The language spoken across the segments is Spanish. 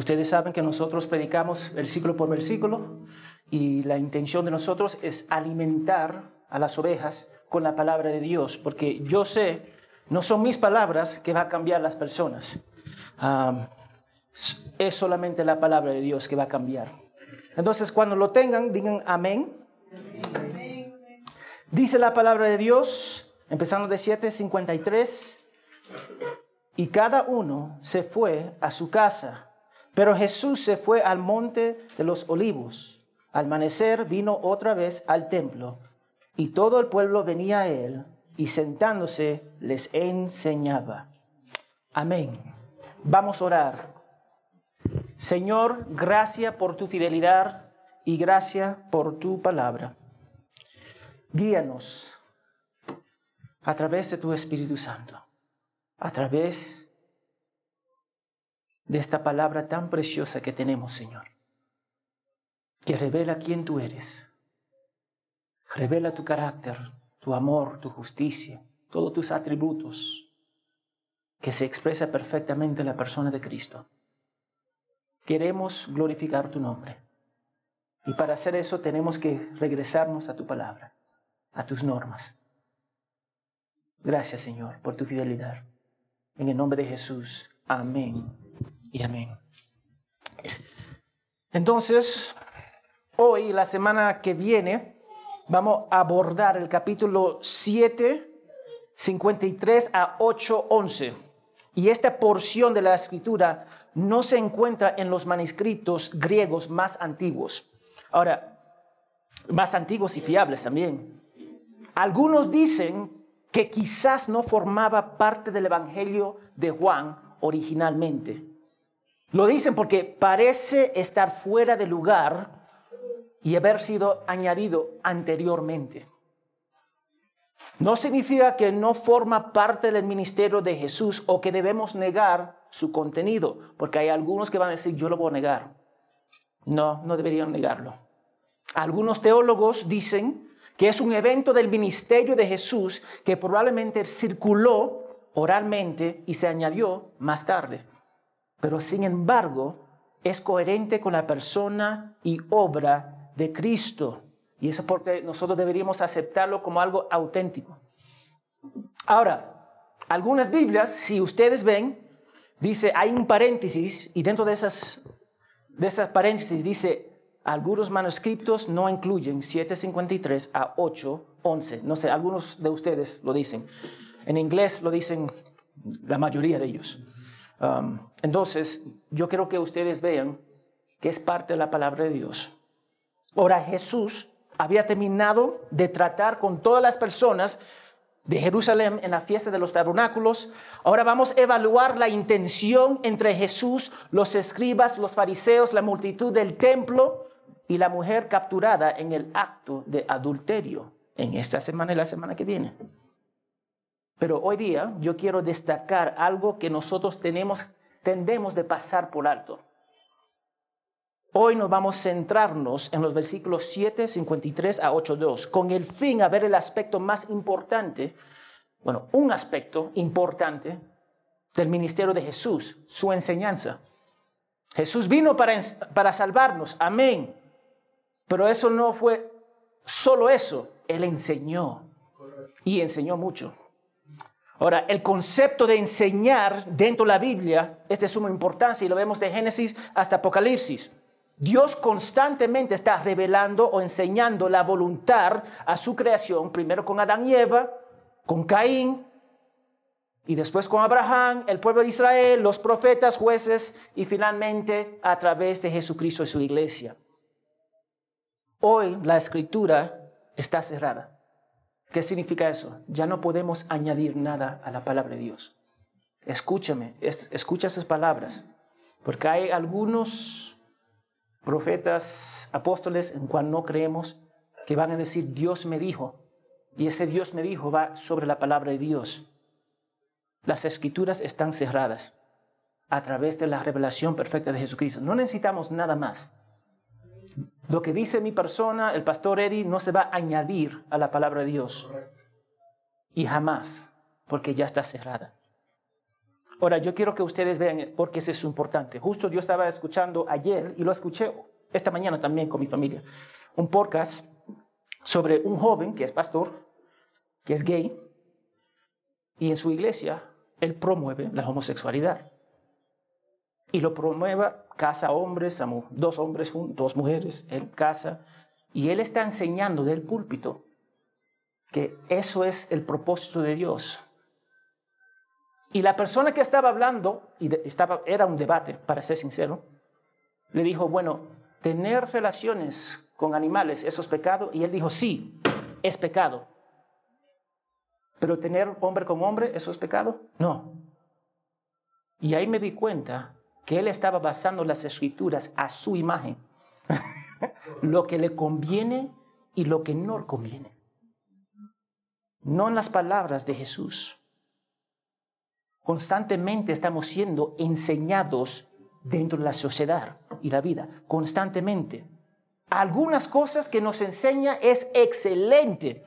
Ustedes saben que nosotros predicamos versículo por versículo y la intención de nosotros es alimentar a las ovejas con la palabra de Dios, porque yo sé, no son mis palabras que va a cambiar las personas. es solamente la palabra de Dios que va a cambiar. Entonces, cuando lo tengan, digan amén. Dice la palabra de Dios, empezando de 7:53, y cada uno se fue a su casa, pero Jesús se fue al monte de los olivos. Al amanecer vino otra vez al templo, y todo el pueblo venía a él, y sentándose les enseñaba. Amén. Vamos a orar. Señor, gracias por tu fidelidad y gracias por tu palabra. Guíanos a través de tu Espíritu Santo, a través de esta palabra tan preciosa que tenemos, Señor, que revela quién tú eres, revela tu carácter, tu amor, tu justicia, todos tus atributos, que se expresa perfectamente en la persona de Cristo. Queremos glorificar tu nombre. Y para hacer eso tenemos que regresarnos a tu palabra a tus normas. Gracias, Señor, por tu fidelidad. En el nombre de Jesús. Amén y amén. Entonces, hoy, la semana que viene, vamos a abordar el capítulo 7, 53 a 8, 11. Y esta porción de la escritura no se encuentra en los manuscritos griegos más antiguos. Ahora, más antiguos y fiables también. Algunos dicen que quizás no formaba parte del Evangelio de Juan originalmente. Lo dicen porque parece estar fuera de lugar y haber sido añadido anteriormente. No significa que no forma parte del ministerio de Jesús o que debemos negar su contenido, porque hay algunos que van a decir, yo lo voy a negar. No, no deberían negarlo. Algunos teólogos dicen que es un evento del ministerio de Jesús que probablemente circuló oralmente y se añadió más tarde. Pero sin embargo, es coherente con la persona y obra de Cristo. Y eso porque nosotros deberíamos aceptarlo como algo auténtico. Ahora, algunas Biblias, si ustedes ven, dice, hay un paréntesis y dentro de esas, de esas paréntesis dice algunos manuscritos no incluyen 753 a 811. No sé, algunos de ustedes lo dicen. En inglés lo dicen la mayoría de ellos. Um, entonces, yo quiero que ustedes vean que es parte de la palabra de Dios. Ahora Jesús había terminado de tratar con todas las personas de Jerusalén en la fiesta de los tabernáculos. Ahora vamos a evaluar la intención entre Jesús, los escribas, los fariseos, la multitud del templo y la mujer capturada en el acto de adulterio en esta semana y la semana que viene. Pero hoy día yo quiero destacar algo que nosotros tenemos, tendemos de pasar por alto. Hoy nos vamos a centrarnos en los versículos 7, 53 a 8, 2, con el fin a ver el aspecto más importante, bueno, un aspecto importante del ministerio de Jesús, su enseñanza. Jesús vino para, para salvarnos, amén. Pero eso no fue solo eso, Él enseñó y enseñó mucho. Ahora, el concepto de enseñar dentro de la Biblia es de suma importancia y lo vemos de Génesis hasta Apocalipsis. Dios constantemente está revelando o enseñando la voluntad a su creación, primero con Adán y Eva, con Caín, y después con Abraham, el pueblo de Israel, los profetas, jueces, y finalmente a través de Jesucristo y su iglesia. Hoy la escritura está cerrada. ¿Qué significa eso? Ya no podemos añadir nada a la palabra de Dios. Escúchame, escucha esas palabras, porque hay algunos profetas, apóstoles en cual no creemos que van a decir Dios me dijo, y ese Dios me dijo va sobre la palabra de Dios. Las escrituras están cerradas a través de la revelación perfecta de Jesucristo. No necesitamos nada más. Lo que dice mi persona, el pastor Eddie, no se va a añadir a la palabra de Dios. Y jamás, porque ya está cerrada. Ahora, yo quiero que ustedes vean, porque eso es importante. Justo yo estaba escuchando ayer, y lo escuché esta mañana también con mi familia, un podcast sobre un joven que es pastor, que es gay, y en su iglesia él promueve la homosexualidad. Y lo promueve, casa hombres, dos hombres, dos mujeres, él casa, y él está enseñando del púlpito que eso es el propósito de Dios. Y la persona que estaba hablando, y estaba, era un debate, para ser sincero, le dijo, bueno, tener relaciones con animales, ¿eso es pecado? Y él dijo, sí, es pecado. Pero tener hombre con hombre, ¿eso es pecado? No. Y ahí me di cuenta que él estaba basando las escrituras a su imagen, lo que le conviene y lo que no le conviene. No en las palabras de Jesús. Constantemente estamos siendo enseñados dentro de la sociedad y la vida, constantemente. Algunas cosas que nos enseña es excelente,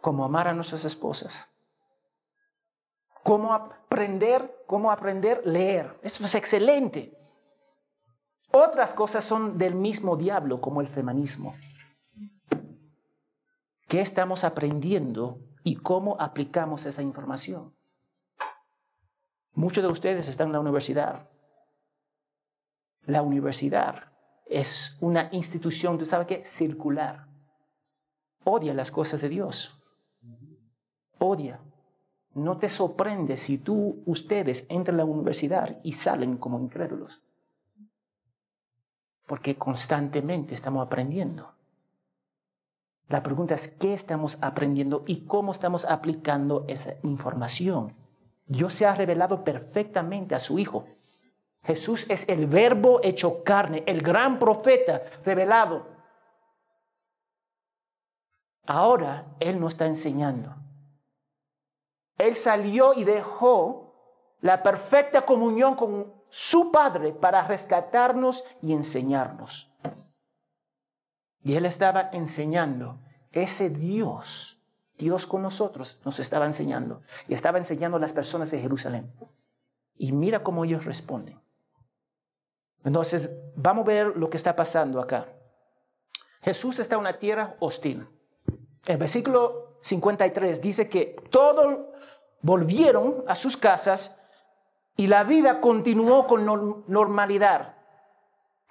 como amar a nuestras esposas, cómo aprender, cómo aprender leer. Eso es excelente. Otras cosas son del mismo diablo, como el feminismo. ¿Qué estamos aprendiendo y cómo aplicamos esa información? Muchos de ustedes están en la universidad. La universidad es una institución, ¿tú sabes qué? Circular. Odia las cosas de Dios. Odia. No te sorprende si tú, ustedes, entran a la universidad y salen como incrédulos. Porque constantemente estamos aprendiendo. La pregunta es qué estamos aprendiendo y cómo estamos aplicando esa información. Dios se ha revelado perfectamente a su Hijo. Jesús es el verbo hecho carne, el gran profeta revelado. Ahora Él nos está enseñando. Él salió y dejó la perfecta comunión con su Padre para rescatarnos y enseñarnos. Y Él estaba enseñando ese Dios Dios con nosotros nos estaba enseñando y estaba enseñando a las personas de Jerusalén. Y mira cómo ellos responden. Entonces, vamos a ver lo que está pasando acá. Jesús está en una tierra hostil. El versículo 53 dice que todos volvieron a sus casas y la vida continuó con normalidad.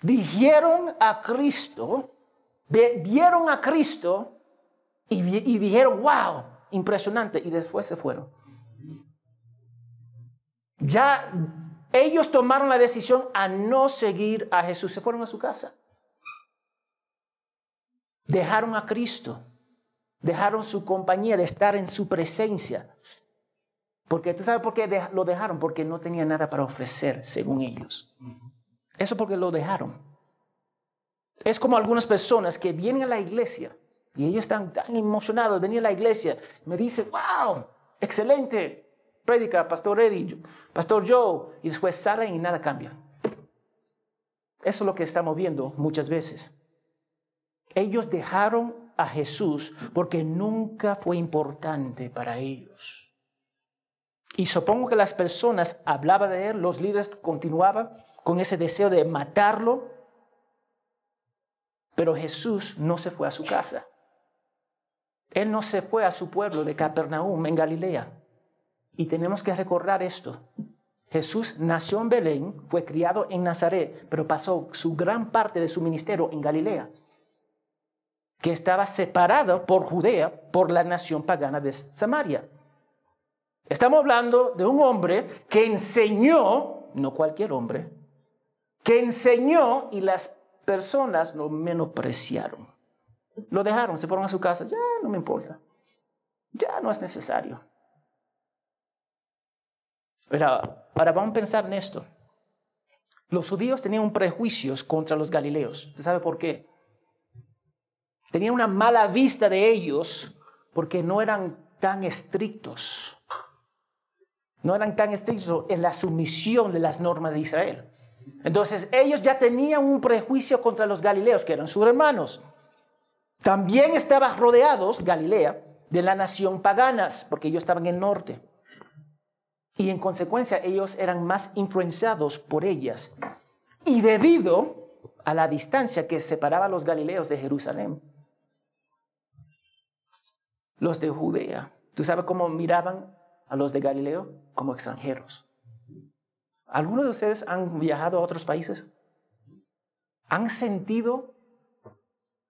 Dijeron a Cristo, vieron a Cristo y, dijeron, wow, impresionante, y después se fueron. Ya ellos tomaron la decisión a no seguir a Jesús, se fueron a su casa. Dejaron a Cristo, dejaron su compañía de estar en su presencia. Porque tú sabes por qué lo dejaron, porque no tenía nada para ofrecer, según ellos. Eso porque lo dejaron. Es como algunas personas que vienen a la iglesia y ellos están tan emocionados, venir a la iglesia, me dicen, wow, excelente, prédica, Pastor Eddie, Pastor Joe, y después salen y nada cambia. Eso es lo que estamos viendo muchas veces. Ellos dejaron a Jesús porque nunca fue importante para ellos. Y supongo que las personas hablaban de él, los líderes continuaban con ese deseo de matarlo, pero Jesús no se fue a su casa. Él no se fue a su pueblo de Capernaum en Galilea. Y tenemos que recordar esto. Jesús nació en Belén, fue criado en Nazaret, pero pasó su gran parte de su ministerio en Galilea, que estaba separado por Judea, por la nación pagana de Samaria. Estamos hablando de un hombre que enseñó, no cualquier hombre, que enseñó y las personas lo menospreciaron. Lo dejaron, se fueron a su casa. Ya no me importa. Ya no es necesario. Pero ahora vamos a pensar en esto. Los judíos tenían prejuicios contra los galileos. ¿Usted sabe por qué? Tenían una mala vista de ellos porque no eran tan estrictos. No eran tan estrictos en la sumisión de las normas de Israel. Entonces ellos ya tenían un prejuicio contra los galileos, que eran sus hermanos. También estaban rodeados, Galilea, de la nación paganas, porque ellos estaban en el norte. Y en consecuencia ellos eran más influenciados por ellas. Y debido a la distancia que separaba a los galileos de Jerusalén, los de Judea, ¿tú sabes cómo miraban a los de Galileo? Como extranjeros. ¿Algunos de ustedes han viajado a otros países? ¿Han sentido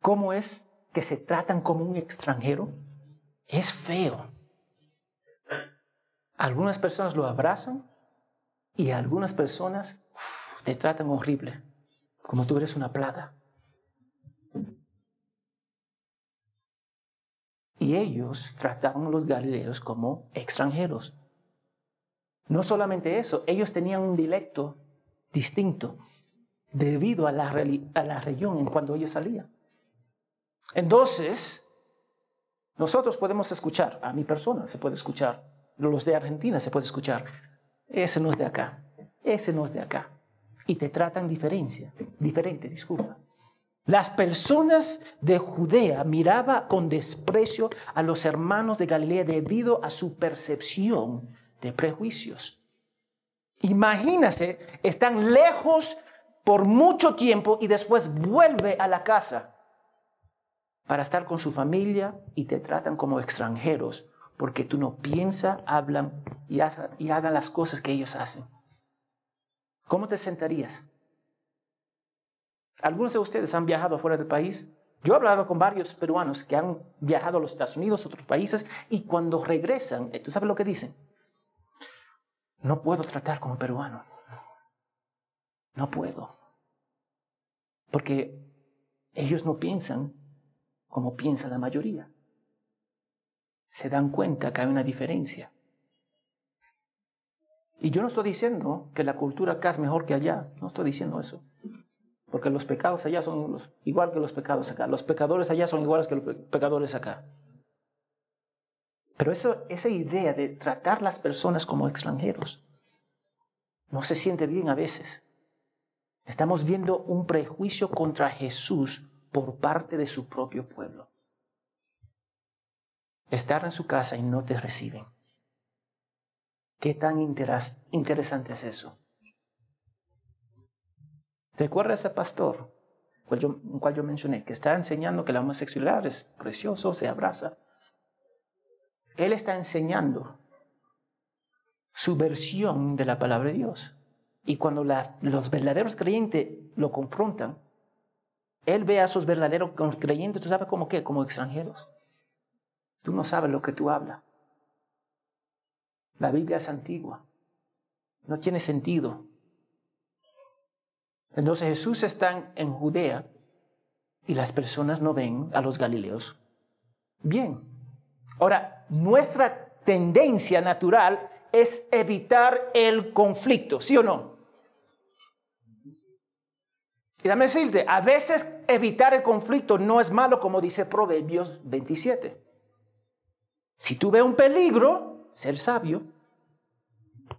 cómo es que se tratan como un extranjero? Es feo. Algunas personas lo abrazan y algunas personas te tratan horrible, como tú eres una plaga. Y ellos trataban a los galileos como extranjeros. No solamente eso, ellos tenían un dialecto distinto debido a la, región en cuando ellos salían. Entonces, nosotros podemos escuchar, a mi persona se puede escuchar, los de Argentina se puede escuchar, ese no es de acá, ese no es de acá. Y te tratan diferencia, diferente, disculpa. Las personas de Judea miraban con desprecio a los hermanos de Galilea debido a su percepción de prejuicios. Imagínase, están lejos por mucho tiempo y después vuelve a la casa para estar con su familia y te tratan como extranjeros porque tú no piensas, hablan y, y hagan las cosas que ellos hacen. ¿Cómo te sentarías? Algunos de ustedes han viajado afuera del país. Yo he hablado con varios peruanos que han viajado a los Estados Unidos, otros países, y cuando regresan, ¿tú sabes lo que dicen? No puedo tratar como peruano. No puedo. Porque ellos no piensan como piensa la mayoría. Se dan cuenta que hay una diferencia. Y yo no estoy diciendo que la cultura acá es mejor que allá, no estoy diciendo eso. Porque los pecados allá son igual que los pecados acá. Los pecadores allá son iguales que los pecadores acá. Pero eso, esa idea de tratar las personas como extranjeros no se siente bien a veces. Estamos viendo un prejuicio contra Jesús por parte de su propio pueblo. Estar en su casa y no te reciben. ¿Qué tan interesante es eso? ¿Te acuerdas ese pastor, cual yo, cual yo mencioné, que está enseñando que la homosexualidad es precioso, se abraza? Él está enseñando su versión de la palabra de Dios. Y cuando los verdaderos creyentes lo confrontan, él ve a esos verdaderos creyentes, ¿tú sabes como qué? Como extranjeros. Tú no sabes lo que tú hablas. La Biblia es antigua. No tiene sentido. Entonces Jesús está en Judea y las personas no ven a los galileos bien. Ahora, nuestra tendencia natural es evitar el conflicto, ¿sí o no? Y dame decirte, a veces evitar el conflicto no es malo, como dice Proverbios 27. Si tú ves un peligro, ser sabio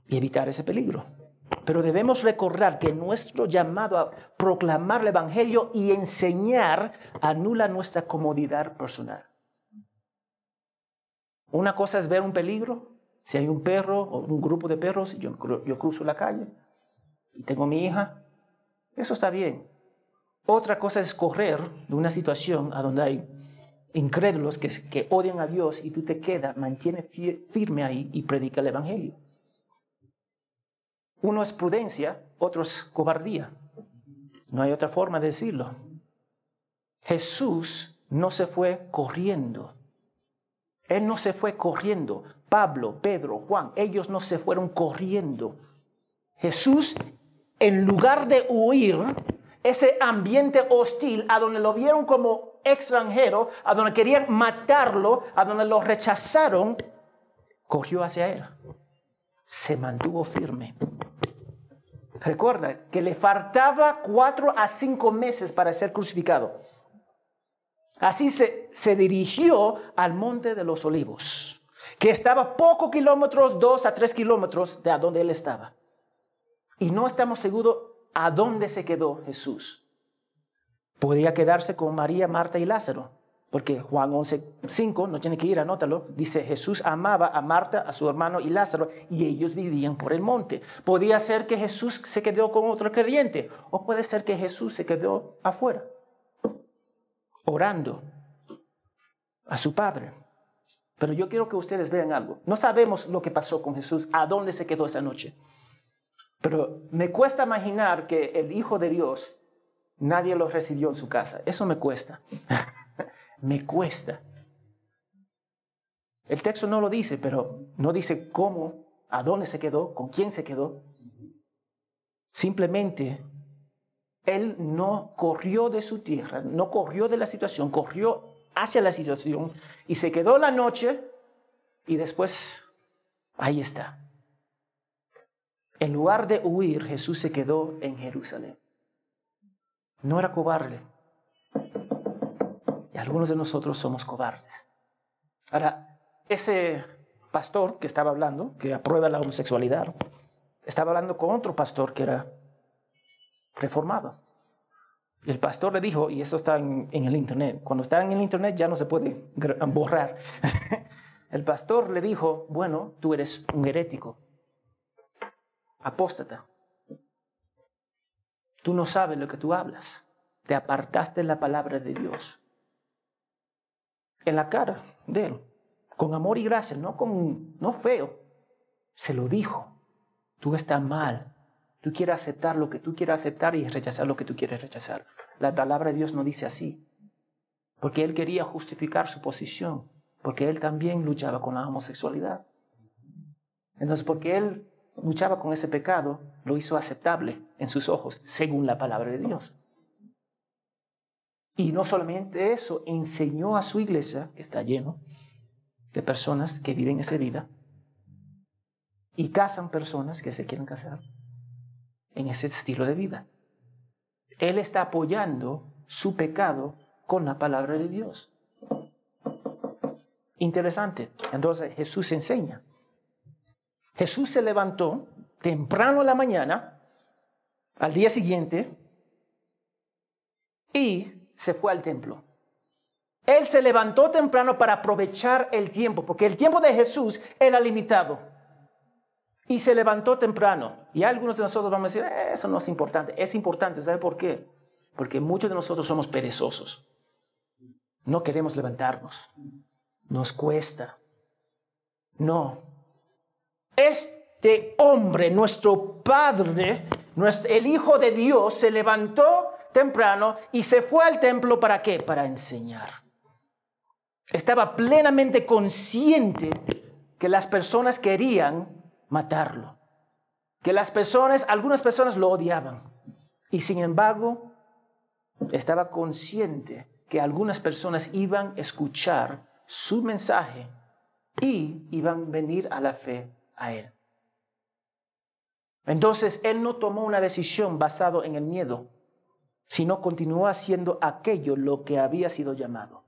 y evitar ese peligro. Pero debemos recordar que nuestro llamado a proclamar el Evangelio y enseñar anula nuestra comodidad personal. Una cosa es ver un peligro. Si hay un perro o un grupo de perros, yo, yo cruzo la calle y tengo mi hija, eso está bien. Otra cosa es correr de una situación a donde hay incrédulos que, odian a Dios y tú te quedas, mantiene firme ahí y predica el Evangelio. Uno es prudencia, otro es cobardía. No hay otra forma de decirlo. Jesús no se fue corriendo. Él no se fue corriendo. Pablo, Pedro, Juan, ellos no se fueron corriendo. Jesús, en lugar de huir ese ambiente hostil, a donde lo vieron como extranjero, a donde querían matarlo, a donde lo rechazaron, corrió hacia él. Se mantuvo firme. Recuerda que le faltaba cuatro a cinco meses para ser crucificado. Así se, se dirigió al monte de los olivos, que estaba pocos kilómetros, dos a tres kilómetros de a donde él estaba. Y no estamos seguros a dónde se quedó Jesús. Podía quedarse con María, Marta y Lázaro. Porque Juan 11.5, no tiene que ir, anótalo, dice Jesús amaba a Marta, a su hermano y Lázaro, y ellos vivían por el monte. Podía ser que Jesús se quedó con otro creyente, o puede ser que Jesús se quedó afuera, orando a su Padre. Pero yo quiero que ustedes vean algo. No sabemos lo que pasó con Jesús, a dónde se quedó esa noche. Pero me cuesta imaginar que el Hijo de Dios, nadie lo recibió en su casa. Eso me cuesta. me cuesta. El texto no lo dice, pero no dice cómo, a dónde se quedó, con quién se quedó. Simplemente, él no corrió de su tierra, no corrió de la situación, corrió hacia la situación y se quedó la noche y después ahí está. En lugar de huir, Jesús se quedó en Jerusalén. No era cobarde, algunos de nosotros somos cobardes. Ahora, ese pastor que estaba hablando, que aprueba la homosexualidad, estaba hablando con otro pastor que era reformado. Y el pastor le dijo, y eso está en, el internet, cuando está en el internet ya no se puede borrar. el pastor le dijo, bueno, tú eres un herético, apóstata. Tú no sabes lo que tú hablas. Te apartaste de la palabra de Dios en la cara de él, con amor y gracia, no, con, no feo. Se lo dijo, tú estás mal, tú quieres aceptar lo que tú quieres aceptar y rechazar lo que tú quieres rechazar. La palabra de Dios no dice así, porque él quería justificar su posición, porque él también luchaba con la homosexualidad. Entonces, porque él luchaba con ese pecado, lo hizo aceptable en sus ojos, según la palabra de Dios. Y no solamente eso, enseñó a su iglesia, que está lleno de personas que viven esa vida, y casan personas que se quieren casar en ese estilo de vida. Él está apoyando su pecado con la palabra de Dios. Interesante. Entonces Jesús enseña. Jesús se levantó temprano en la mañana, al día siguiente, y se fue al templo. Él se levantó temprano para aprovechar el tiempo, porque el tiempo de Jesús era limitado. Y se levantó temprano. Y algunos de nosotros vamos a decir, eh, eso no es importante. Es importante, ¿sabe por qué? Porque muchos de nosotros somos perezosos. No queremos levantarnos. Nos cuesta. No. Este hombre, nuestro Padre, el Hijo de Dios, se levantó temprano y se fue al templo para qué? Para enseñar. Estaba plenamente consciente que las personas querían matarlo, que las personas, algunas personas lo odiaban y sin embargo estaba consciente que algunas personas iban a escuchar su mensaje y iban a venir a la fe a él. Entonces él no tomó una decisión basado en el miedo, sino continuó haciendo aquello lo que había sido llamado.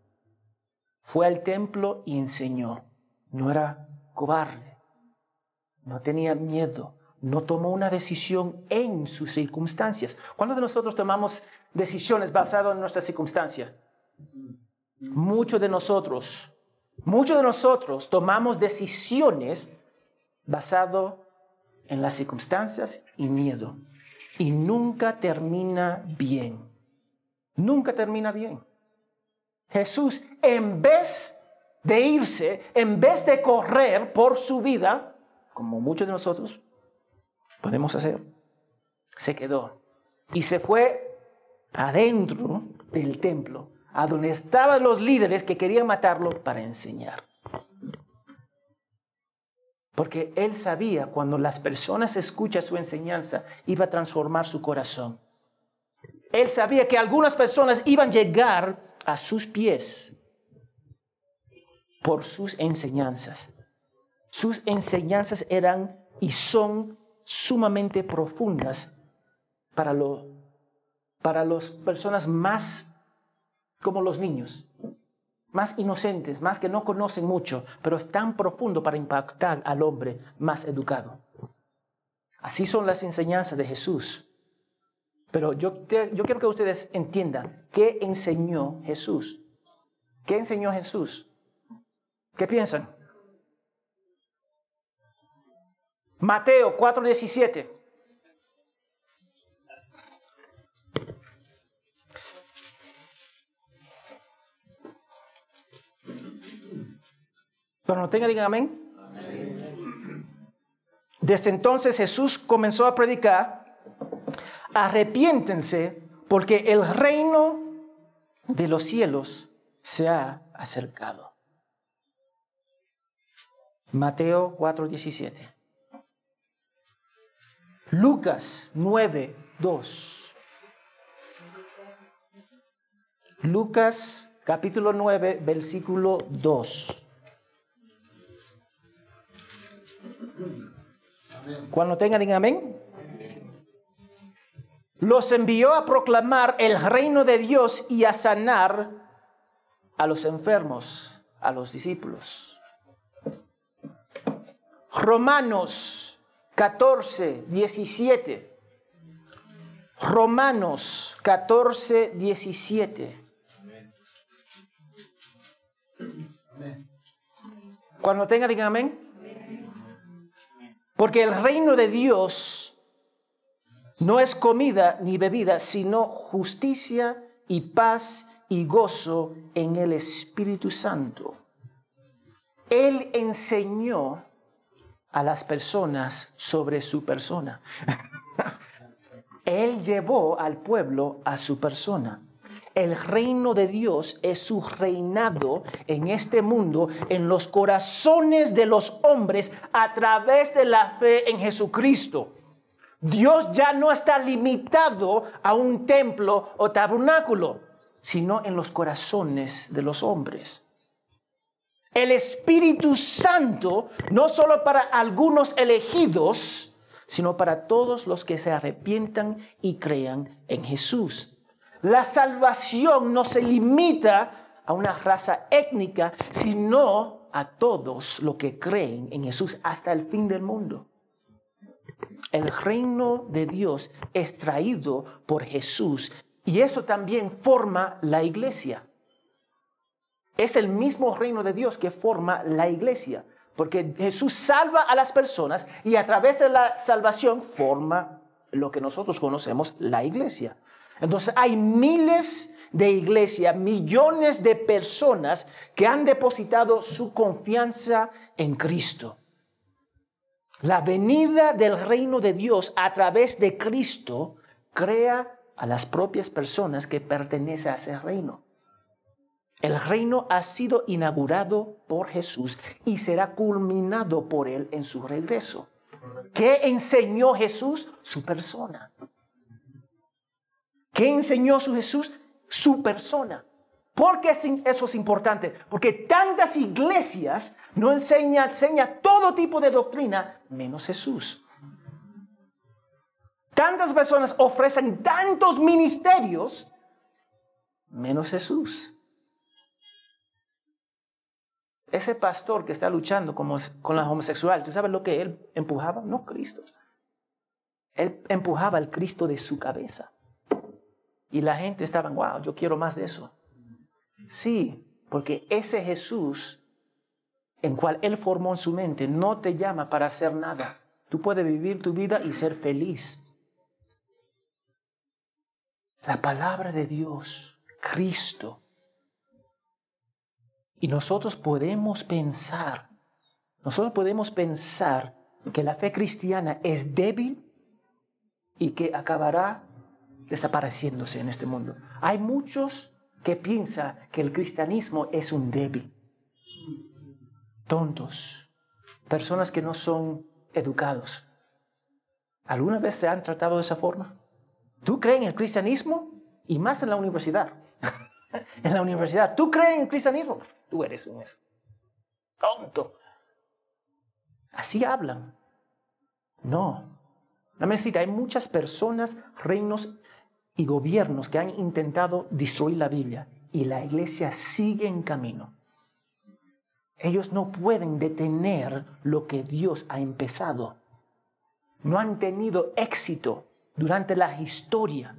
Fue al templo y enseñó. No era cobarde, no tenía miedo, no tomó una decisión en sus circunstancias. ¿Cuándo de nosotros tomamos decisiones basadas en nuestras circunstancias? Muchos de nosotros, muchos de nosotros tomamos decisiones basadas en las circunstancias y miedo y nunca termina bien. Nunca termina bien. Jesús, en vez de irse, en vez de correr por su vida, como muchos de nosotros podemos hacer, se quedó y se fue adentro del templo, a donde estaban los líderes que querían matarlo para enseñar. Porque él sabía cuando las personas escuchan su enseñanza iba a transformar su corazón. Él sabía que algunas personas iban a llegar a sus pies por sus enseñanzas. Sus enseñanzas eran y son sumamente profundas para, lo, para las personas más como los niños más inocentes, más que no conocen mucho, pero es tan profundo para impactar al hombre más educado. Así son las enseñanzas de Jesús. Pero yo, yo quiero que ustedes entiendan qué enseñó Jesús. ¿Qué enseñó Jesús? ¿Qué piensan? Mateo 4:17. Pero no tenga, digan amén. Desde entonces Jesús comenzó a predicar, arrepiéntense porque el reino de los cielos se ha acercado. Mateo 4:17. Lucas 9, 2. Lucas capítulo 9, versículo 2. Cuando tengan, digan amén. Los envió a proclamar el reino de Dios y a sanar a los enfermos, a los discípulos. Romanos 14, 17. Romanos 14, 17. Cuando tenga, digan amén. Porque el reino de Dios no es comida ni bebida, sino justicia y paz y gozo en el Espíritu Santo. Él enseñó a las personas sobre su persona. Él llevó al pueblo a su persona. El reino de Dios es su reinado en este mundo, en los corazones de los hombres a través de la fe en Jesucristo. Dios ya no está limitado a un templo o tabernáculo, sino en los corazones de los hombres. El Espíritu Santo, no solo para algunos elegidos, sino para todos los que se arrepientan y crean en Jesús. La salvación no se limita a una raza étnica, sino a todos los que creen en Jesús hasta el fin del mundo. El reino de Dios es traído por Jesús y eso también forma la iglesia. Es el mismo reino de Dios que forma la iglesia, porque Jesús salva a las personas y a través de la salvación forma lo que nosotros conocemos la iglesia. Entonces hay miles de iglesias, millones de personas que han depositado su confianza en Cristo. La venida del reino de Dios a través de Cristo crea a las propias personas que pertenecen a ese reino. El reino ha sido inaugurado por Jesús y será culminado por él en su regreso. ¿Qué enseñó Jesús? Su persona. ¿Qué enseñó su Jesús? Su persona. ¿Por qué eso es importante? Porque tantas iglesias no enseñan, enseñan todo tipo de doctrina menos Jesús. Tantas personas ofrecen tantos ministerios menos Jesús. Ese pastor que está luchando con, con la homosexual, ¿tú sabes lo que él empujaba? No Cristo. Él empujaba el Cristo de su cabeza. Y la gente estaba, wow, yo quiero más de eso. Sí, porque ese Jesús en cual Él formó en su mente no te llama para hacer nada. Tú puedes vivir tu vida y ser feliz. La palabra de Dios, Cristo. Y nosotros podemos pensar, nosotros podemos pensar que la fe cristiana es débil y que acabará desapareciéndose en este mundo. Hay muchos que piensan que el cristianismo es un débil. Tontos, personas que no son educados. ¿Alguna vez se han tratado de esa forma? ¿Tú crees en el cristianismo? Y más en la universidad. en la universidad, ¿tú crees en el cristianismo? Tú eres un tonto. Así hablan. No. La mesita, hay muchas personas, reinos y gobiernos que han intentado destruir la Biblia y la iglesia sigue en camino. Ellos no pueden detener lo que Dios ha empezado. No han tenido éxito durante la historia.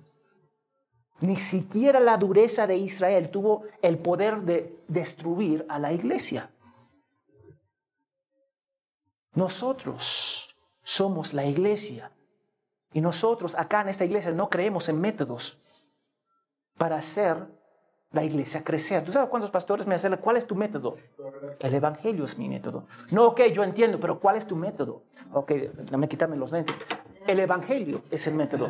Ni siquiera la dureza de Israel tuvo el poder de destruir a la iglesia. Nosotros somos la iglesia. Y nosotros acá en esta iglesia no creemos en métodos para hacer la iglesia crecer. ¿Tú sabes cuántos pastores me hacen? ¿Cuál es tu método? El evangelio es mi método. No, ok, yo entiendo, pero ¿cuál es tu método? Ok, dame quitarme los lentes. El evangelio es el método.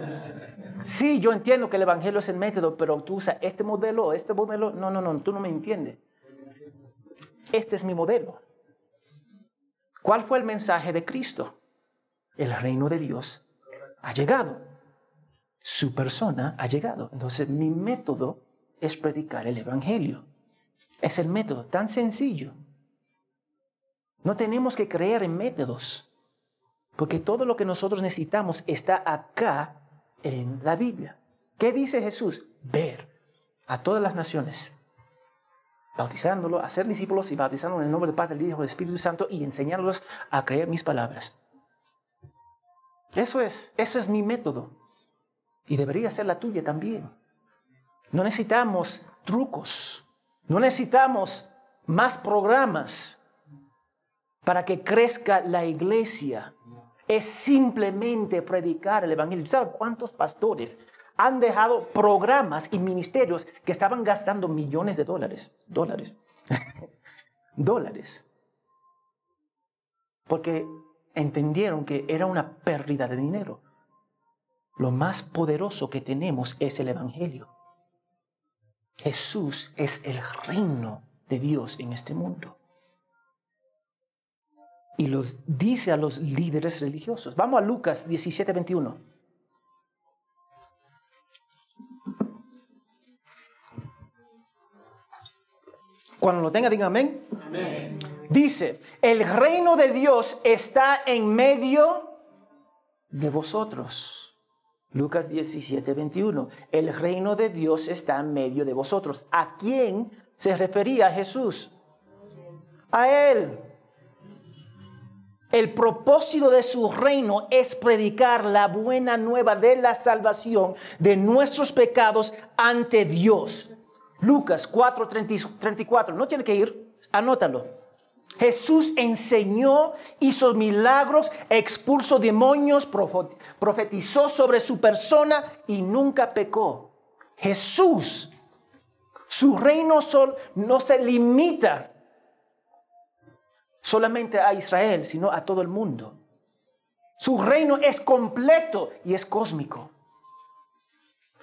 Sí, yo entiendo que el evangelio es el método, pero tú usas este modelo, este modelo. No, no, no, tú no me entiendes. Este es mi modelo. ¿Cuál fue el mensaje de Cristo? El reino de Dios ha llegado. Su persona ha llegado. Entonces mi método es predicar el Evangelio. Es el método tan sencillo. No tenemos que creer en métodos, porque todo lo que nosotros necesitamos está acá en la Biblia. ¿Qué dice Jesús? Ver a todas las naciones, bautizándolo, hacer discípulos y bautizándolos en el nombre del Padre, del Hijo y del Espíritu Santo y enseñándolos a creer mis palabras. Eso es, eso es mi método. Y debería ser la tuya también. No necesitamos trucos. No necesitamos más programas para que crezca la iglesia. Es simplemente predicar el Evangelio. ¿Saben cuántos pastores han dejado programas y ministerios que estaban gastando millones de dólares? Dólares. dólares. Porque entendieron que era una pérdida de dinero. Lo más poderoso que tenemos es el Evangelio. Jesús es el reino de Dios en este mundo. Y los dice a los líderes religiosos. Vamos a Lucas 17, 21. Cuando lo tenga, digan amén. amén. Dice, el reino de Dios está en medio de vosotros. Lucas 17, 21. El reino de Dios está en medio de vosotros. ¿A quién se refería Jesús? A Él. El propósito de su reino es predicar la buena nueva de la salvación de nuestros pecados ante Dios. Lucas 4, 34. No tiene que ir, anótalo. Jesús enseñó, hizo milagros, expulsó demonios, profetizó sobre su persona y nunca pecó. Jesús, su reino no se limita solamente a Israel, sino a todo el mundo. Su reino es completo y es cósmico.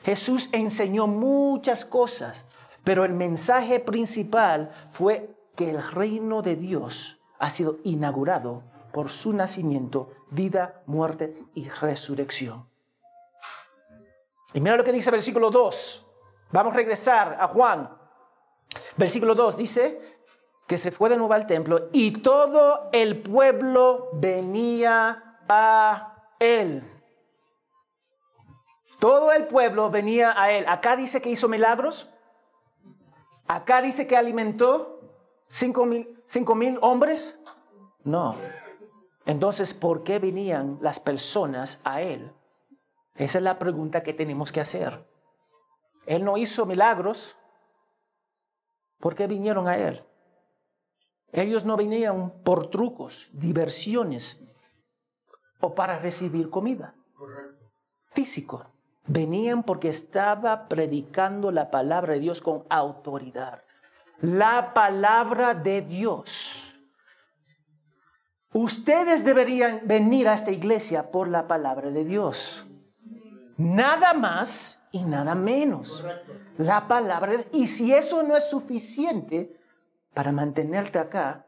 Jesús enseñó muchas cosas, pero el mensaje principal fue que el reino de Dios ha sido inaugurado por su nacimiento, vida, muerte y resurrección. Y mira lo que dice versículo 2. Vamos a regresar a Juan. Versículo 2 dice que se fue de nuevo al templo y todo el pueblo venía a él. Todo el pueblo venía a él. Acá dice que hizo milagros. Acá dice que alimentó. ¿Cinco mil, hombres? No. Entonces, ¿por qué venían las personas a Él? Esa es la pregunta que tenemos que hacer. Él no hizo milagros. ¿Por qué vinieron a Él? Ellos no venían por trucos, diversiones o para recibir comida. Físico. Venían porque estaba predicando la palabra de Dios con autoridad la palabra de Dios. Ustedes deberían venir a esta iglesia por la palabra de Dios. Nada más y nada menos. La palabra Y si eso no es suficiente para mantenerte acá,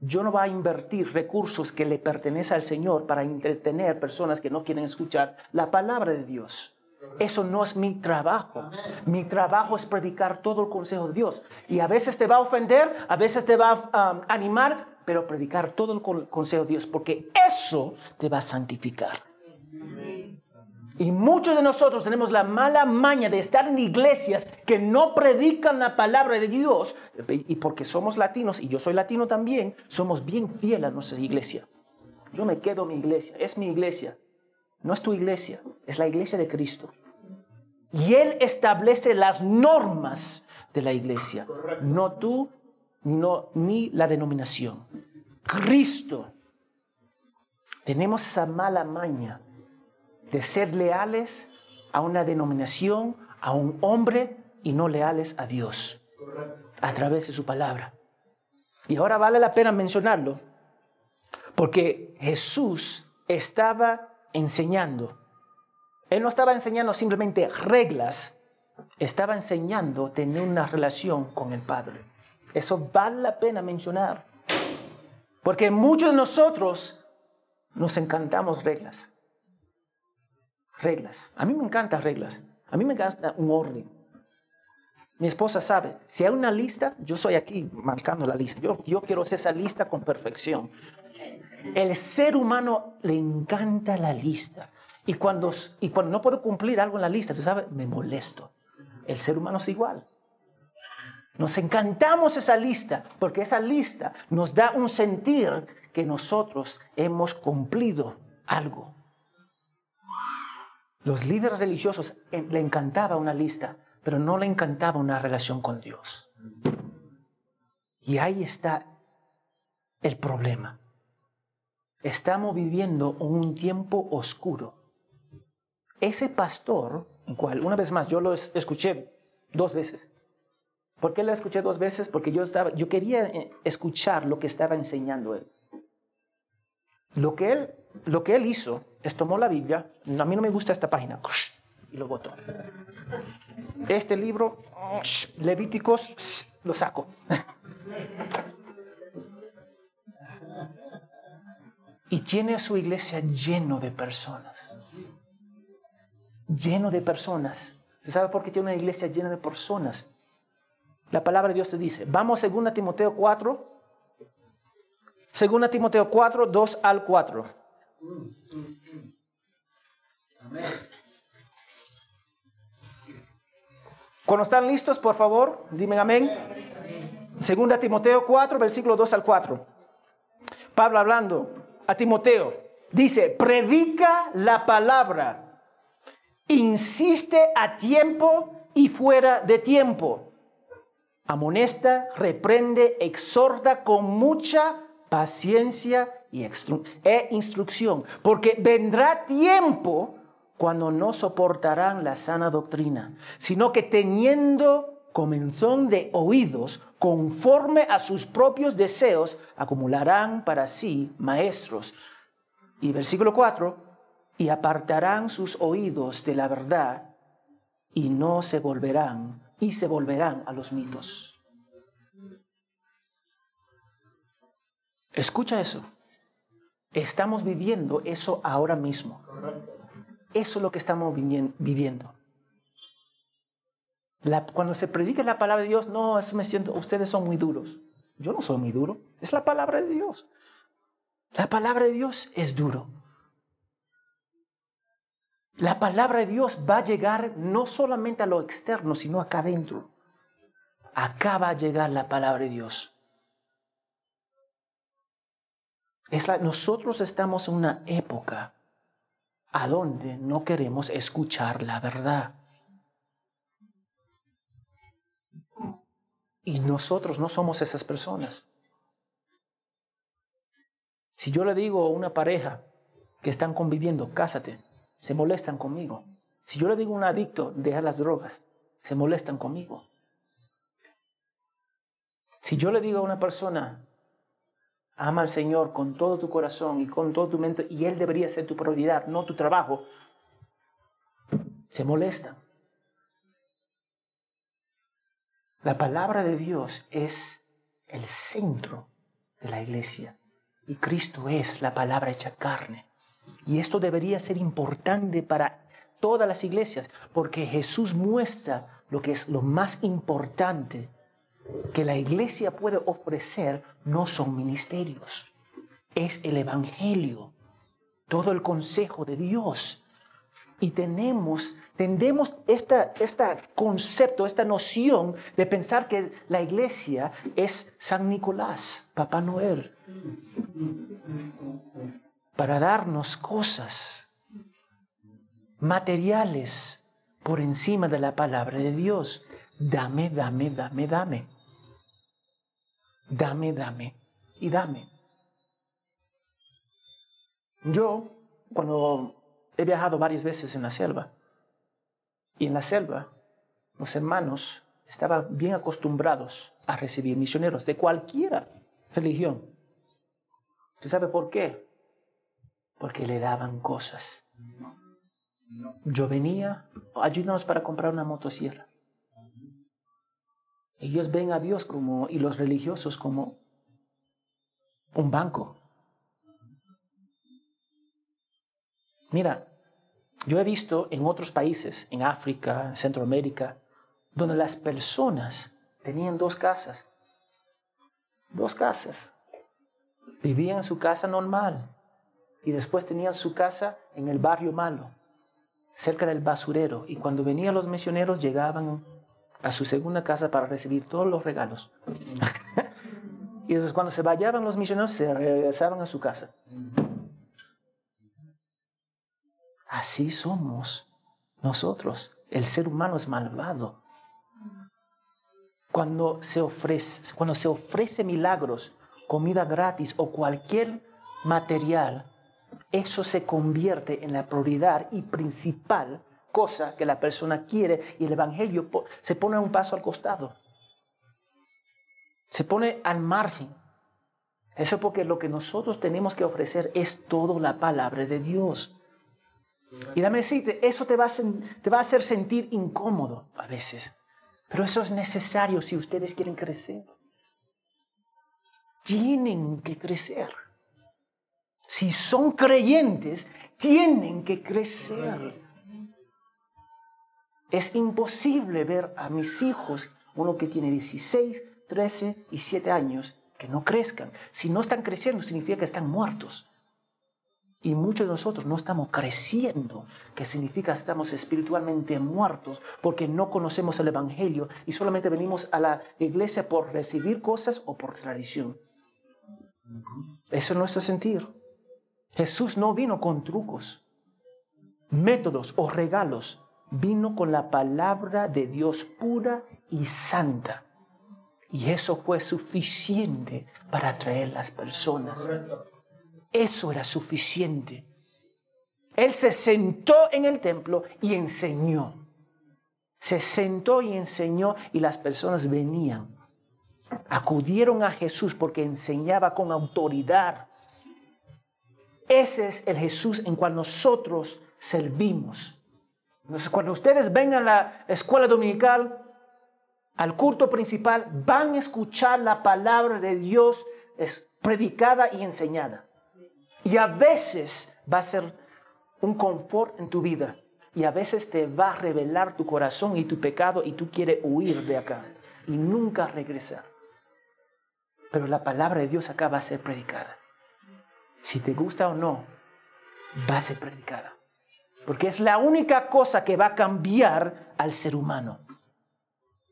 yo no voy a invertir recursos que le pertenecen al Señor para entretener personas que no quieren escuchar la palabra de Dios. Eso no es mi trabajo. Mi trabajo es predicar todo el consejo de Dios. Y a veces te va a ofender, a veces te va a um, animar, pero predicar todo el consejo de Dios, porque eso te va a santificar. Y muchos de nosotros tenemos la mala maña de estar en iglesias que no predican la palabra de Dios. Y porque somos latinos, y yo soy latino también, somos bien fieles a nuestra iglesia. Yo me quedo en mi iglesia, es mi iglesia. No es tu iglesia, es la iglesia de Cristo. Y Él establece las normas de la iglesia. No tú, no, ni la denominación. Cristo. Tenemos esa mala maña de ser leales a una denominación, a un hombre y no leales a Dios a través de su palabra. Y ahora vale la pena mencionarlo porque Jesús estaba enseñando. Él no estaba enseñando simplemente reglas, estaba enseñando tener una relación con el Padre. Eso vale la pena mencionar. Porque muchos de nosotros nos encantamos reglas. Reglas. A mí me encantan reglas. A mí me encanta un orden. Mi esposa sabe, si hay una lista, yo soy aquí marcando la lista. Yo, yo quiero hacer esa lista con perfección. El ser humano le encanta la lista. Y cuando, y cuando no puedo cumplir algo en la lista, tú sabes, me molesto. El ser humano es igual. Nos encantamos esa lista porque esa lista nos da un sentir que nosotros hemos cumplido algo. Los líderes religiosos eh, le encantaba una lista, pero no le encantaba una relación con Dios. Y ahí está el problema. Estamos viviendo un tiempo oscuro. Ese pastor, en cual una vez más yo lo escuché dos veces. ¿Por qué lo escuché dos veces? Porque yo estaba, yo quería eh, escuchar lo que estaba enseñando él. Lo que él, lo que él hizo es tomó la Biblia. A mí no me gusta esta página y lo botó. Este libro, Levíticos, lo saco. Y tiene su iglesia lleno de personas. Lleno de personas. ¿Usted sabe por qué tiene una iglesia llena de personas? La palabra de Dios te dice, vamos a 2 Timoteo 4, 2 Timoteo 4, 2 al 4. Cuando están listos, por favor, dime amén. 2 Timoteo 4, versículo 2 al 4. Pablo hablando a Timoteo. Dice, predica la palabra, insiste a tiempo y fuera de tiempo. Amonesta, reprende, exhorta con mucha paciencia y e instrucción, porque vendrá tiempo cuando no soportarán la sana doctrina, sino que teniendo comenzón de oídos, conforme a sus propios deseos, acumularán para sí maestros. Y versículo 4, y apartarán sus oídos de la verdad y no se volverán, y se volverán a los mitos. Escucha eso. Estamos viviendo eso ahora mismo. Eso es lo que estamos viviendo cuando se predica la palabra de Dios, no, eso me siento, ustedes son muy duros. Yo no soy muy duro, es la palabra de Dios. La palabra de Dios es duro. La palabra de Dios va a llegar no solamente a lo externo, sino acá adentro. Acá va a llegar la palabra de Dios. Es nosotros estamos en una época a donde no queremos escuchar la verdad. Y nosotros no somos esas personas. Si yo le digo a una pareja que están conviviendo, cásate, se molestan conmigo. Si yo le digo a un adicto, deja las drogas, se molestan conmigo. Si yo le digo a una persona, ama al Señor con todo tu corazón y con todo tu mente, y Él debería ser tu prioridad, no tu trabajo, se molestan. La palabra de Dios es el centro de la iglesia y Cristo es la palabra hecha carne. Y esto debería ser importante para todas las iglesias porque Jesús muestra lo que es lo más importante que la iglesia puede ofrecer no son ministerios, es el Evangelio, todo el consejo de Dios. Y tenemos, tendemos este concepto, esta noción de pensar que la iglesia es San Nicolás, Papá Noel, para darnos cosas materiales, por encima de la palabra de Dios. Dame, dame, dame, dame. Dame, dame y dame. Yo, cuando he viajado varias veces en la selva, y en la selva, los hermanos estaban bien acostumbrados a recibir misioneros de cualquiera religión. ¿Usted sabe por qué? Porque le daban cosas. Yo venía, ayúdanos para comprar una motosierra. Ellos ven a Dios como, y los religiosos como un banco. Mira, yo he visto en otros países, en África, en Centroamérica, donde las personas tenían dos casas. Dos casas. Vivían en su casa normal y después tenían su casa en el barrio malo, cerca del basurero. Y cuando venían los misioneros llegaban a su segunda casa para recibir todos los regalos. y después cuando se vayaban los misioneros se regresaban a su casa. Así somos nosotros. El ser humano es malvado. Cuando se ofrece, cuando se ofrece milagros, comida gratis o cualquier material, eso se convierte en la prioridad y principal cosa que la persona quiere y el Evangelio se pone un paso al costado. Se pone al margen. Eso porque lo que nosotros tenemos que ofrecer es todo la palabra de Dios. Y dame decirte, eso te va, a, te va a hacer sentir incómodo a veces. Pero eso es necesario si ustedes quieren crecer. Tienen que crecer. Si son creyentes, tienen que crecer. Es imposible ver a mis hijos, uno que tiene 16, 13 y 7 años, que no crezcan. Si no están creciendo, significa que están muertos. Y muchos de nosotros no estamos creciendo, que significa estamos espiritualmente muertos porque no conocemos el Evangelio y solamente venimos a la iglesia por recibir cosas o por tradición. Eso no es sentir. Jesús no vino con trucos, métodos o regalos. Vino con la palabra de Dios pura y santa. Y eso fue suficiente para atraer las personas. Eso era suficiente. Él se sentó en el templo y enseñó. Se sentó y enseñó y las personas venían. Acudieron a Jesús porque enseñaba con autoridad. Ese es el Jesús en cual nosotros servimos. Cuando ustedes vengan a la escuela dominical, al culto principal, van a escuchar la palabra de Dios predicada y enseñada. Y a veces va a ser un confort en tu vida. Y a veces te va a revelar tu corazón y tu pecado y tú quieres huir de acá y nunca regresar. Pero la palabra de Dios acá va a ser predicada. Si te gusta o no, va a ser predicada. Porque es la única cosa que va a cambiar al ser humano.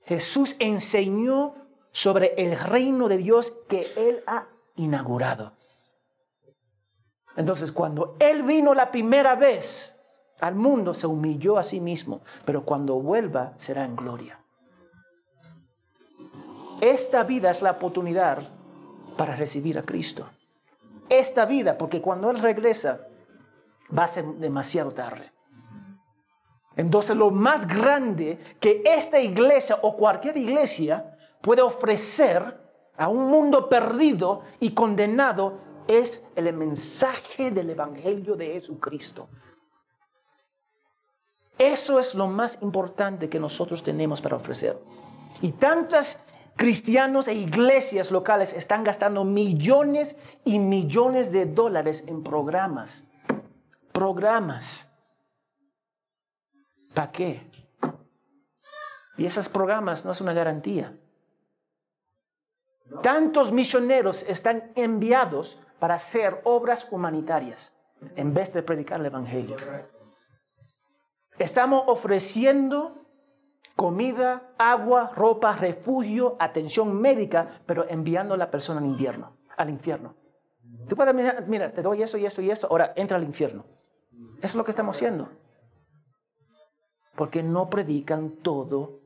Jesús enseñó sobre el reino de Dios que Él ha inaugurado. Entonces, cuando Él vino la primera vez al mundo, se humilló a sí mismo, pero cuando vuelva será en gloria. Esta vida es la oportunidad para recibir a Cristo. Esta vida, porque cuando Él regresa, va a ser demasiado tarde. Entonces, lo más grande que esta iglesia o cualquier iglesia puede ofrecer a un mundo perdido y condenado es el mensaje del Evangelio de Jesucristo. Eso es lo más importante que nosotros tenemos para ofrecer. Y tantas cristianos e iglesias locales están gastando millones y millones de dólares en programas. Programas. ¿Para qué? Y esos programas no es una garantía. Tantos misioneros están enviados para hacer obras humanitarias en vez de predicar el Evangelio. Estamos ofreciendo comida, agua, ropa, refugio, atención médica, pero enviando a la persona al infierno. Al infierno. Tú puedes mirar, mira, te doy eso y esto y esto, ahora entra al infierno. Eso es lo que estamos haciendo. porque no predican todo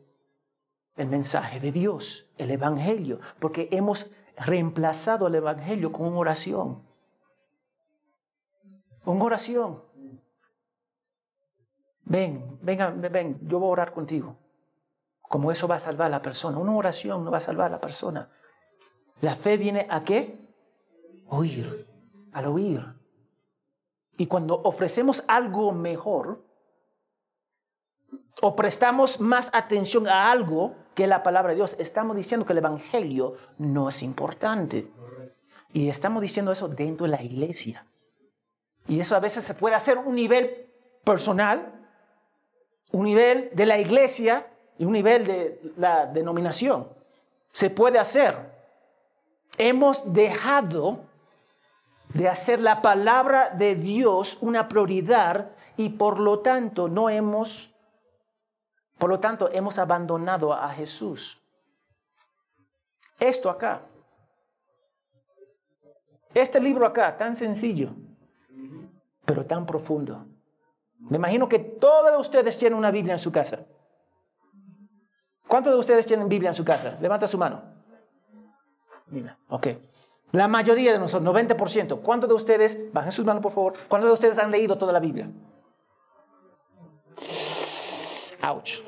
el mensaje de Dios, el Evangelio, porque hemos reemplazado el Evangelio con una oración. Una oración. Ven, venga, ven, yo voy a orar contigo. Como eso va a salvar a la persona. Una oración no va a salvar a la persona. La fe viene a qué? Oír, al oír. Y cuando ofrecemos algo mejor, o prestamos más atención a algo que la palabra de Dios, estamos diciendo que el Evangelio no es importante. Y estamos diciendo eso dentro de la iglesia. Y eso a veces se puede hacer un nivel personal, un nivel de la iglesia y un nivel de la denominación. Se puede hacer. Hemos dejado de hacer la palabra de Dios una prioridad y por lo tanto no hemos por lo tanto, hemos abandonado a Jesús. Esto acá. Este libro acá, tan sencillo, pero tan profundo. Me imagino que todos ustedes tienen una Biblia en su casa. ¿Cuántos de ustedes tienen Biblia en su casa? Levanta su mano. Mira, ok. La mayoría de nosotros, 90%. ¿Cuántos de ustedes, bajen sus manos por favor, cuántos de ustedes han leído toda la Biblia? Ouch.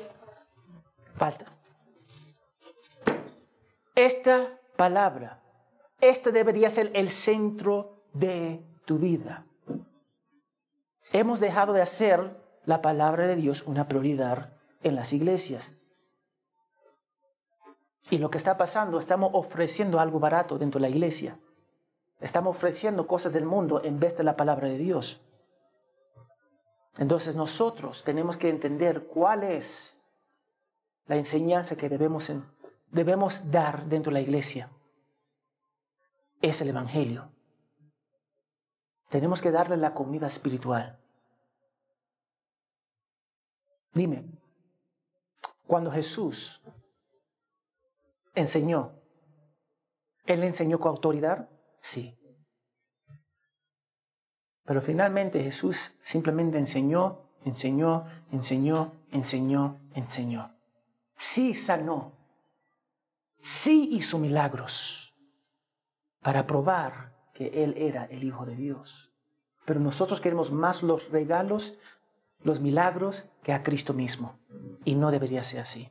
Falta. Esta palabra, este debería ser el centro de tu vida. Hemos dejado de hacer la palabra de Dios una prioridad en las iglesias. Y lo que está pasando, estamos ofreciendo algo barato dentro de la iglesia. Estamos ofreciendo cosas del mundo en vez de la palabra de Dios. Entonces nosotros tenemos que entender cuál es la enseñanza que debemos, debemos dar dentro de la iglesia. Es el Evangelio. Tenemos que darle la comida espiritual. Dime, cuando Jesús enseñó, ¿Él enseñó con autoridad? Sí. Pero finalmente Jesús simplemente enseñó, enseñó, enseñó, enseñó, enseñó. Sí sanó, sí hizo milagros para probar que Él era el Hijo de Dios. Pero nosotros queremos más los regalos, los milagros, que a Cristo mismo. Y no debería ser así.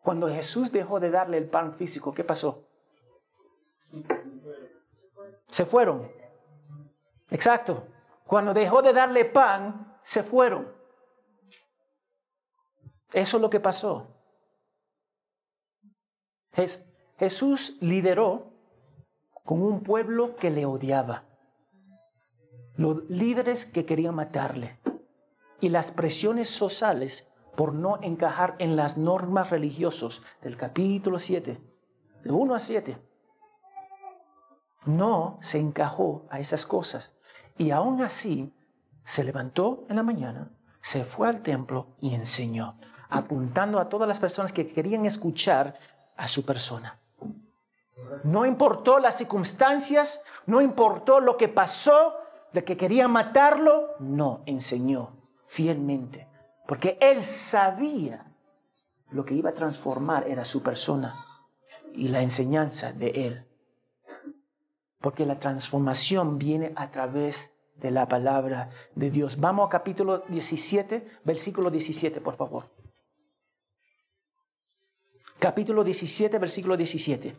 Cuando Jesús dejó de darle el pan físico, ¿qué pasó? Se fueron. Exacto. Cuando dejó de darle pan, se fueron. Eso es lo que pasó. Jesús lideró con un pueblo que le odiaba. Los líderes que querían matarle. Y las presiones sociales por no encajar en las normas religiosas del capítulo 7, de 1 a 7 no se encajó a esas cosas. Y aún así se levantó en la mañana, se fue al templo y enseñó, apuntando a todas las personas que querían escuchar a su persona. No importó las circunstancias, no importó lo que pasó, de que querían matarlo, no, enseñó fielmente, porque él sabía lo que iba a transformar era su persona y la enseñanza de él. Porque la transformación viene a través de la palabra de Dios. Vamos a capítulo 17, versículo 17, por favor. Capítulo 17, versículo 17.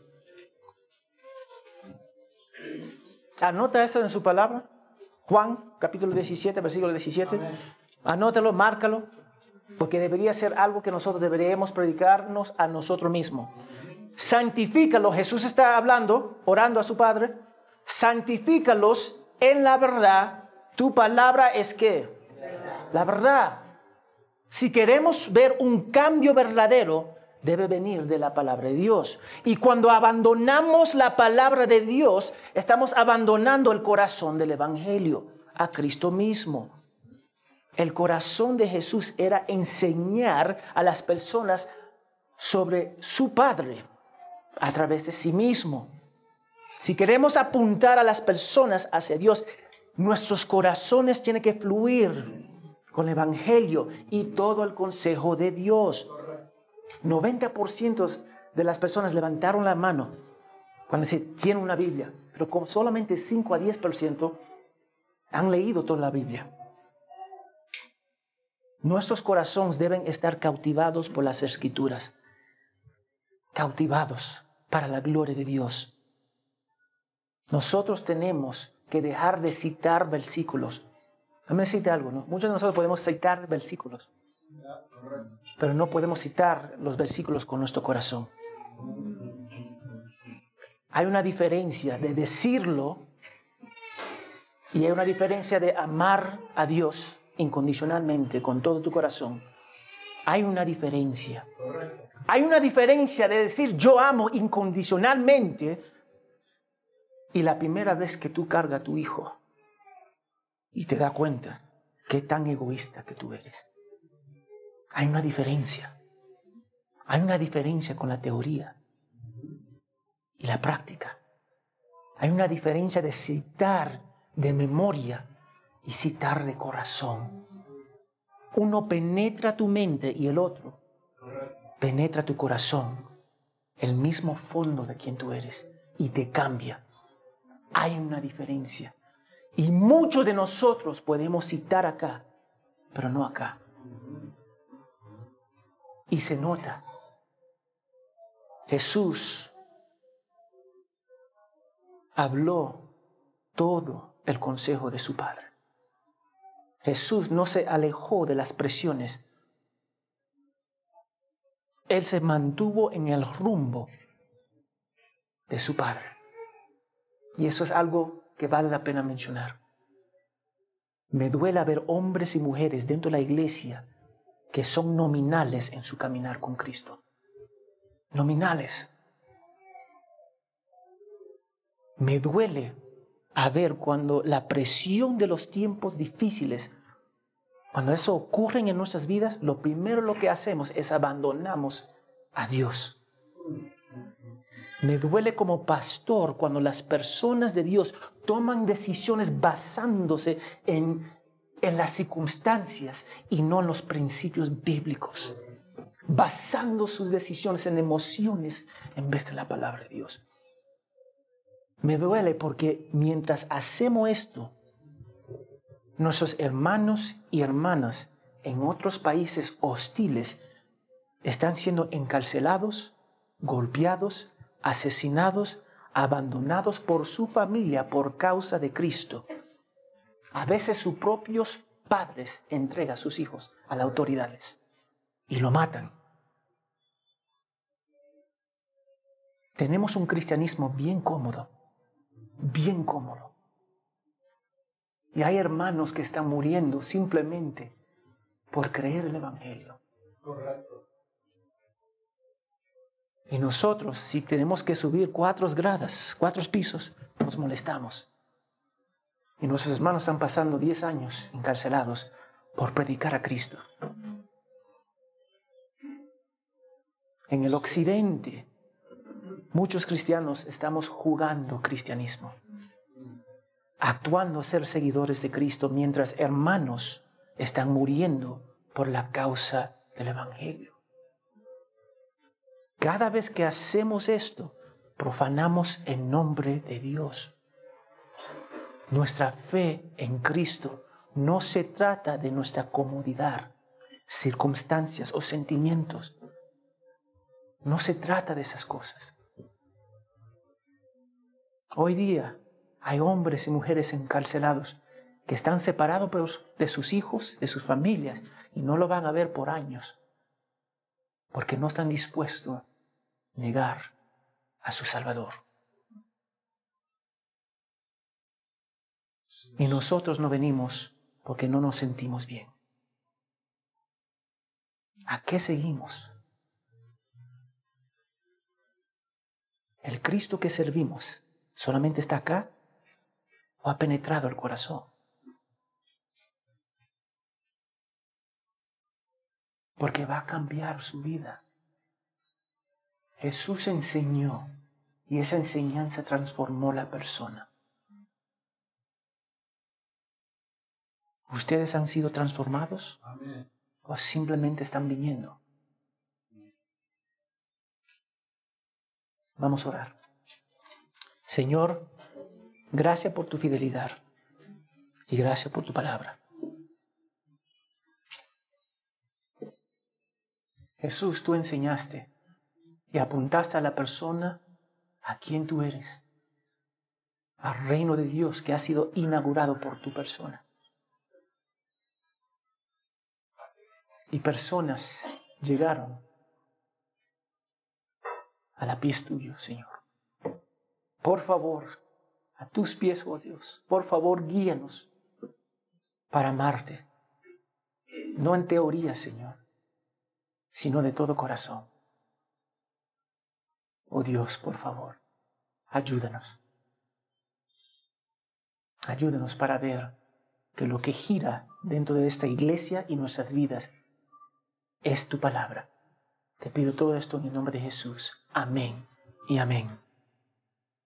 Anota eso en su palabra. Juan, capítulo 17, versículo 17. Anótalo, márcalo, porque debería ser algo que nosotros deberíamos predicarnos a nosotros mismos. Santifícalo. Jesús está hablando, orando a su Padre santifícalos en la verdad. Tu palabra es que la verdad. Si queremos ver un cambio verdadero, debe venir de la palabra de Dios. Y cuando abandonamos la palabra de Dios, estamos abandonando el corazón del Evangelio, a Cristo mismo. El corazón de Jesús era enseñar a las personas sobre su Padre a través de sí mismo. Si queremos apuntar a las personas hacia Dios, Nuestros corazones tienen que fluir con el Evangelio y todo el consejo de Dios. 90% de las personas levantaron la mano cuando se tiene una Biblia, pero con solamente 5 a 10% han leído toda la Biblia. Nuestros corazones deben estar cautivados por las escrituras, cautivados para la gloria de Dios. Nosotros tenemos que dejar de citar versículos. me decirte algo, ¿no? Muchos de nosotros podemos citar versículos, pero no podemos citar los versículos con nuestro corazón. Hay una diferencia de decirlo y hay una diferencia de amar a Dios incondicionalmente con todo tu corazón. Hay una diferencia. Hay una diferencia de decir yo amo incondicionalmente y la primera vez que tú cargas a tu hijo y te das cuenta qué tan egoísta que tú eres. Hay una diferencia. Hay una diferencia con la teoría y la práctica. Hay una diferencia de citar de memoria y citar de corazón. Uno penetra tu mente y el otro penetra tu corazón, el mismo fondo de quien tú eres, y te cambia. Hay una diferencia. Y muchos de nosotros podemos citar acá, pero no acá. Y se nota. Jesús habló todo el consejo de su Padre. Jesús no se alejó de las presiones. Él se mantuvo en el rumbo de su Padre. Y eso es algo que vale la pena mencionar. Me duele ver hombres y mujeres dentro de la iglesia que son nominales en su caminar con Cristo. Nominales. Me duele a ver cuando la presión de los tiempos difíciles, cuando eso ocurre en nuestras vidas, lo primero lo que hacemos es abandonamos a Dios. Me duele como pastor cuando las personas de Dios toman decisiones basándose en, en las circunstancias y no en los principios bíblicos, basando sus decisiones en emociones en vez de la palabra de Dios. Me duele porque mientras hacemos esto, nuestros hermanos y hermanas en otros países hostiles están siendo encarcelados, golpeados, asesinados, abandonados por su familia por causa de Cristo. A veces sus propios padres entregan a sus hijos a las autoridades y lo matan. Tenemos un cristianismo bien cómodo bien cómodo. Y hay hermanos que están muriendo simplemente por creer el Evangelio. Correcto. Y nosotros, si tenemos que subir cuatro gradas, cuatro pisos, nos molestamos. Y nuestros hermanos están pasando diez años encarcelados por predicar a Cristo. En el occidente, Muchos cristianos estamos jugando cristianismo, actuando a ser seguidores de Cristo mientras hermanos están muriendo por la causa del Evangelio. Cada vez que hacemos esto, profanamos el nombre de Dios. Nuestra fe en Cristo no se trata de nuestra comodidad, circunstancias o sentimientos. No se trata de esas cosas. Hoy día hay hombres y mujeres encarcelados que están separados de sus hijos, de sus familias, y no lo van a ver por años, porque no están dispuestos negar a su Salvador. Y nosotros no venimos porque no nos sentimos bien. ¿A qué seguimos? El Cristo que servimos ¿Solamente está acá? ¿O ha penetrado el corazón? Porque va a cambiar su vida. Jesús enseñó y esa enseñanza transformó la persona. ¿Ustedes han sido transformados? ¿O simplemente están viniendo? Vamos a orar. Señor, gracias por tu fidelidad y gracias por tu palabra. Jesús, tú enseñaste y apuntaste a la persona a quien tú eres, al reino de Dios que ha sido inaugurado por tu persona. Y personas llegaron a la pies tuyo, Señor. Por favor, a tus pies, oh Dios, por favor, guíanos para amarte. No en teoría, Señor, sino de todo corazón. Oh Dios, por favor, ayúdanos. Ayúdanos para ver que lo que gira dentro de esta iglesia y nuestras vidas es tu palabra. Te pido todo esto en el nombre de Jesús. Amén y amén.